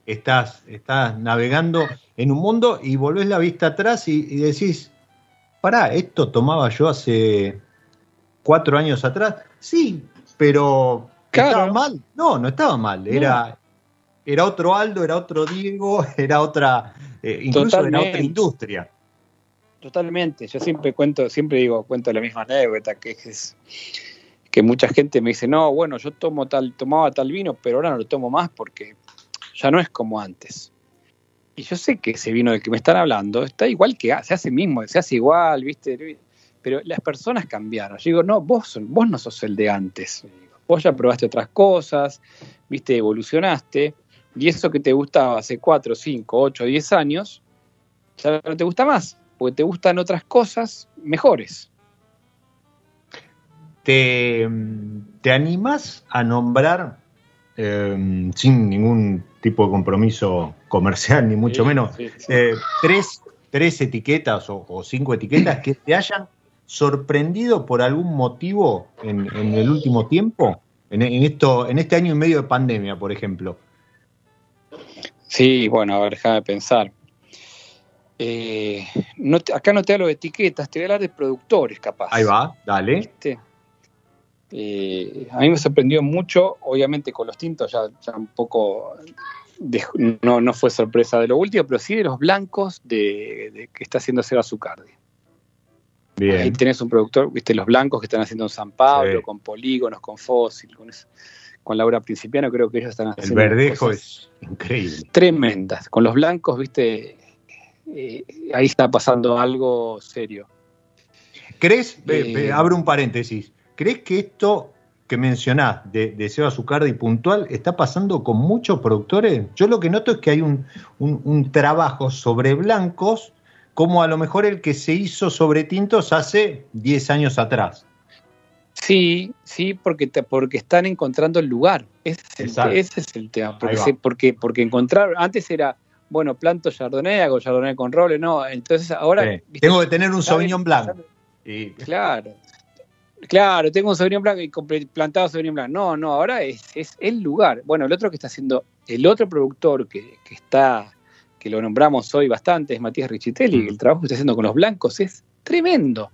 estás, estás navegando en un mundo y volvés la vista atrás y, decís, pará, esto tomaba yo hace cuatro años atrás. Sí, pero ¿estaba mal? No, no estaba mal. Era, era otro Aldo, era otro Diego, era otra, eh, incluso era otra industria. Totalmente. Yo siempre cuento, siempre digo, cuento la misma anécdota, que es que mucha gente me dice, no, bueno, yo tomo tal, tomaba tal vino, pero ahora no lo tomo más porque ya no es como antes. Y yo sé que ese vino del que me están hablando está igual que se hace mismo, se hace igual, ¿viste? Pero las personas cambiaron. Yo digo, no, vos, vos no sos el de antes. Vos ya probaste otras cosas, ¿viste? Evolucionaste y eso que te gustaba hace 4, 5, 8, 10 años, ya no te gusta más, porque te gustan otras cosas mejores. ¿Te, te animas a nombrar, em, sin ningún tipo de compromiso comercial, ni mucho menos, eh, tres, tres, etiquetas o, cinco etiquetas que te hayan sorprendido por algún motivo en, el último tiempo? En, esto, en este año y medio de pandemia, por ejemplo. Sí, bueno, a ver, déjame pensar. Eh, acá no te hablo de etiquetas, te voy a hablar de productores, capaz. Ahí va, dale. Eh, a mí me sorprendió mucho, obviamente con los tintos ya, un poco, no, no fue sorpresa de lo último, pero sí de los blancos de, que está haciendo Seba Zucardi. Bien. Ahí tenés un productor, viste, los blancos que están haciendo en San Pablo, con polígonos, con fósil, con eso con Laura Principiano, creo que ellos están haciendo. El verdejo es increíble. Tremendas. Con los blancos, viste, eh, ahí está pasando algo serio. ¿Crees, eh, abro un paréntesis, ¿crees que esto que mencionás de, de Seba Zucardi puntual está pasando con muchos productores? Yo lo que noto es que hay un, un trabajo sobre blancos como a lo mejor el que se hizo sobre tintos hace 10 años atrás. Sí, sí, porque, te, porque están encontrando el lugar. Ese es el, ese es el tema. Porque, porque, encontrar, antes era, bueno, planto Chardonnay, hago Chardonnay con roble, no. Entonces ahora. Tengo que tener un Sauvignon Blanc. Claro. Claro, tengo un Sauvignon Blanc y plantado Sauvignon Blanc. No, no, ahora es, es el lugar. Bueno, el otro que está haciendo, el otro productor que, que está, que lo nombramos hoy bastante, es Matías Richitelli. Mm. El trabajo que está haciendo con los blancos es tremendo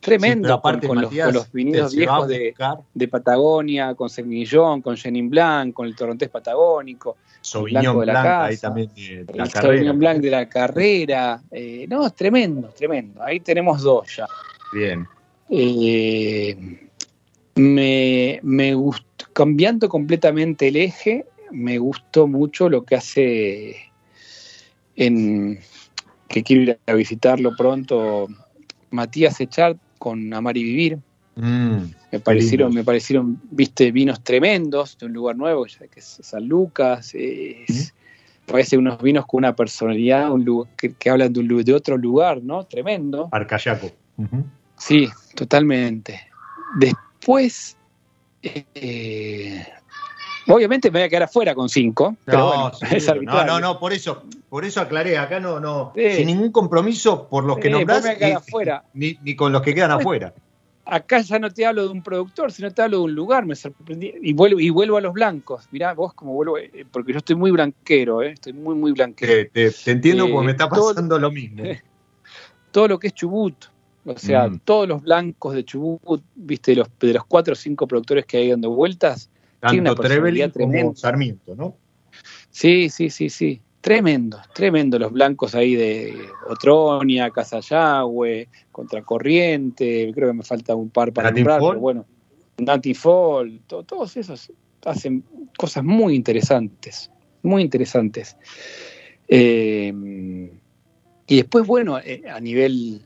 tremendo con, los, con, vinilos viejos de, Patagonia, con Semillón, con Chenin Blanc, con el Torrontés Patagónico, Sauvignon de la Blanc, ahí también de, la el Sauvignon Blanc de la carrera. Eh, no, es tremendo, tremendo. Ahí tenemos dos ya. Bien. Eh, me, me gustó, cambiando completamente el eje, me gustó mucho lo que hace en que quiero ir a visitarlo pronto, Matías Echart con Amar y Vivir. Mm, me parecieron, me parecieron, viste, vinos tremendos de un lugar nuevo, que es San Lucas. Es, Parece unos vinos con una personalidad, un que, hablan de, un, de otro lugar, ¿no? Tremendo. Arcayaco. Sí, totalmente. Después, eh, obviamente me voy a quedar afuera con cinco. No, no, no, no, por eso, por eso aclaré, acá no, no, sin ningún compromiso por los que nombrás, ni, ni, con los que quedan afuera acá ya no te hablo de un productor, sino te hablo de un lugar, me sorprendí. Y vuelvo, y vuelvo a los blancos. Mirá, vos como vuelvo, eh, porque yo estoy muy blanquero, eh, estoy muy, muy blanquero. te, entiendo porque me está eh, pasando lo mismo. todo lo que es Chubut, o sea, mm. todos los blancos de Chubut, viste, de los, de los cuatro o cinco productores que hay dando vueltas, Tanto como Sarmiento, ¿no? Sí, sí, sí, sí. Tremendo, tremendo los blancos ahí de Otronia, Casayagüe, Contracorriente, creo que me falta un par para nombrar, pero bueno, Natifol, todos esos hacen cosas muy interesantes, muy interesantes. Eh, y después, bueno, eh, a nivel,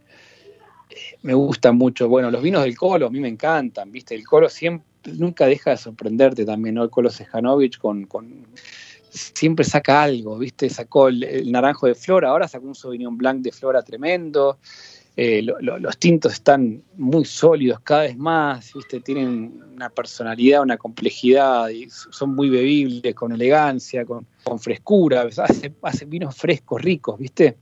eh, me gusta mucho, bueno, los vinos del Colo, a mí me encantan, ¿viste? El Colo siempre, nunca deja de sorprenderte también, ¿no? El Colo Sejanovic con, con siempre saca algo, ¿viste? Sacó el, naranjo de flora, ahora sacó un Sauvignon Blanc de flora tremendo. Eh, los tintos están muy sólidos cada vez más, ¿viste? Tienen una personalidad, una complejidad y son muy bebibles, con elegancia, con, frescura. Hacen vinos frescos, ricos, ¿viste?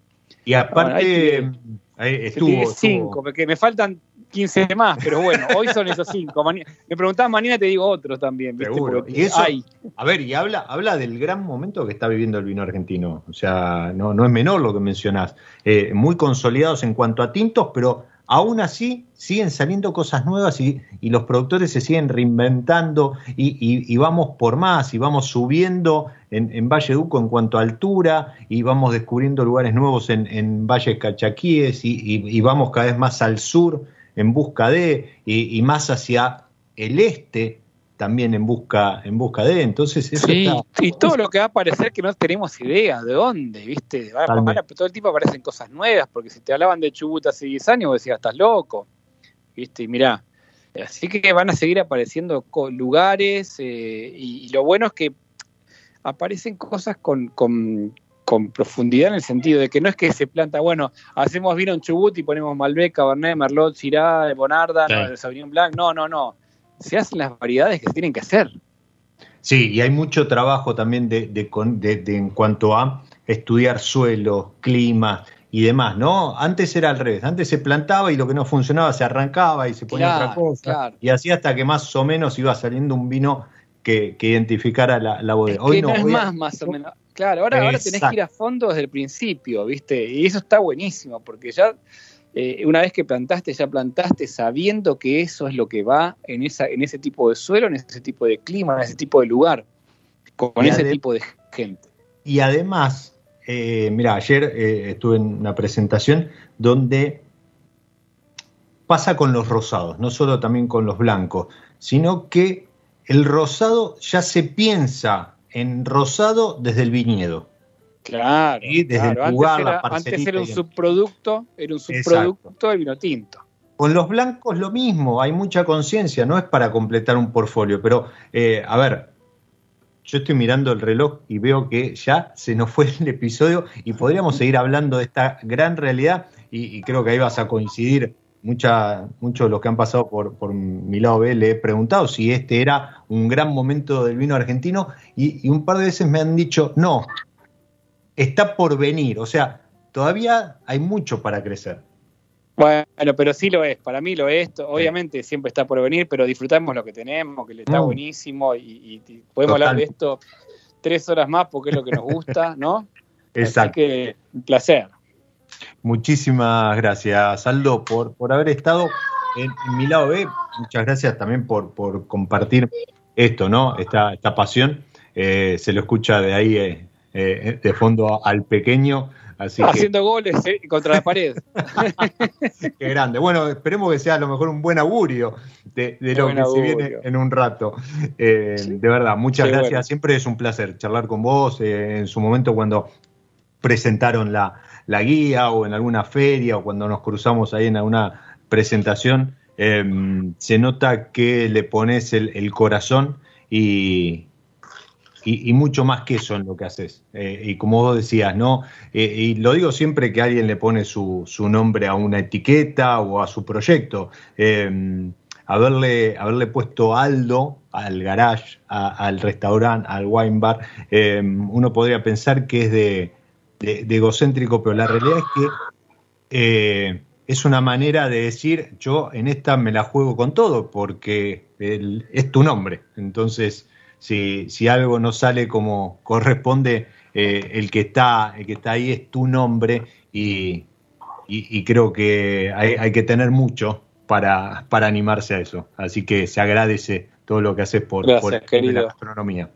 Y aparte, estuvo, cinco, porque me faltan 15 más, pero bueno, hoy son esos cinco. me preguntás mañana te digo otros también. Seguro. y eso, a ver, y habla, habla del gran momento que está viviendo el vino argentino. O sea, no, no es menor lo que mencionás. Eh, muy consolidados en cuanto a tintos, pero aún así siguen saliendo cosas nuevas y, los productores se siguen reinventando y, vamos por más y vamos subiendo en, Valle Duco en cuanto a altura y vamos descubriendo lugares nuevos en, en Valle Cachaquíes y, vamos cada vez más al sur en busca de, y, más hacia el este también en busca, en busca de. Entonces, sí, y todo lo que va a aparecer que no tenemos idea de dónde, ¿viste? todo el tiempo aparecen cosas nuevas, porque si te hablaban de Chubut hace 10 años, vos decías, estás loco, ¿viste? Y mirá, así que van a seguir apareciendo lugares, eh, y, lo bueno es que aparecen cosas con, con, con profundidad en el sentido de que no es que se planta, bueno, hacemos vino en Chubut y ponemos Malbec, Cabernet, Merlot, Syrah, Bonarda, no, Sauvignon Blanc, no, no, no. Se hacen las variedades que se tienen que hacer. Sí, y hay mucho trabajo también de, de, en cuanto a estudiar suelo, clima y demás, ¿no? Antes era al revés, antes se plantaba y lo que no funcionaba se arrancaba y se ponía otra cosa. Y así hasta que más o menos iba saliendo un vino que, identificara la, bodega. hoy no, es más, más o menos. Claro, ahora, ahora tenés que ir a fondo desde el principio, ¿viste? Y eso está buenísimo, porque ya eh, una vez que plantaste, ya plantaste sabiendo que eso es lo que va en, esa, en ese tipo de suelo, en ese tipo de clima, en ese tipo de lugar, con ese tipo de gente. Y además, eh, mira, ayer eh, estuve en una presentación donde pasa con los rosados, no solo también con los blancos, sino que el rosado ya se piensa en rosado desde el viñedo. Claro, desde el antes, era, un subproducto, era un subproducto del vino tinto. Con los blancos lo mismo, hay mucha conciencia, no es para completar un portfolio, pero eh, a ver, yo estoy mirando el reloj y veo que ya se nos fue el episodio y podríamos seguir hablando de esta gran realidad y, y creo que ahí vas a coincidir mucha, muchos de los que han pasado por, por mi lado B le he preguntado si este era un gran momento del vino argentino y, un par de veces me han dicho, no, está por venir, o sea, todavía hay mucho para crecer. Bueno, pero sí lo es, para mí lo es, obviamente siempre está por venir, pero disfrutamos lo que tenemos, que le está buenísimo y, podemos hablar de esto tres horas más porque es lo que nos gusta, ¿no? Exacto. Así que un placer. Muchísimas gracias, Aldo, por, por haber estado en, mi lado B. Muchas gracias también por, por compartir esto, ¿no? Esta, esta pasión. Eh, se lo escucha de ahí, eh, eh, de fondo al pequeño. Así Haciendo goles contra la pared. Qué grande. Bueno, esperemos que sea a lo mejor un buen augurio de, lo que se viene en un rato. De verdad, muchas gracias. Siempre es un placer charlar con vos. en su momento, cuando presentaron la, la guía o en alguna feria o cuando nos cruzamos ahí en alguna presentación, em, se nota que le pones el, corazón y, y, mucho más que eso en lo que haces. Eh, y como vos decías, ¿no? Eh, y lo digo siempre que alguien le pone su, su, nombre a una etiqueta o a su proyecto. Em, haberle, haberle puesto Aldo al garage, al restaurante, al wine bar, em, uno podría pensar que es de, egocéntrico, pero la realidad es que eh, es una manera de decir, yo en esta me la juego con todo, porque es tu nombre. Entonces, si, si, algo no sale como corresponde, eh, el, que está, el que está ahí es tu nombre y, creo que hay, hay que tener mucho para, para animarse a eso. Así que se agradece todo lo que haces por, Gracias, la gastronomía.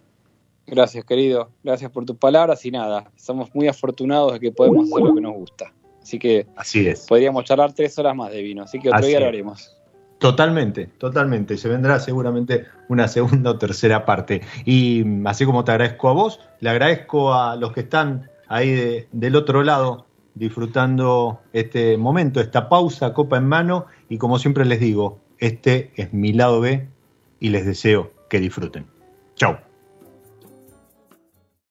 Gracias, querido. Gracias por tus palabras y nada, somos muy afortunados de que podemos hacer lo que nos gusta. Así que así es. podríamos charlar tres horas más de vino, así que otro día lo haremos. Totalmente, totalmente. Se vendrá seguramente una segunda o tercera parte. Y así como te agradezco a vos, le agradezco a los que están ahí del otro lado disfrutando este momento, esta pausa, copa en mano, y como siempre les digo, este es mi lado B y les deseo que disfruten. Chao.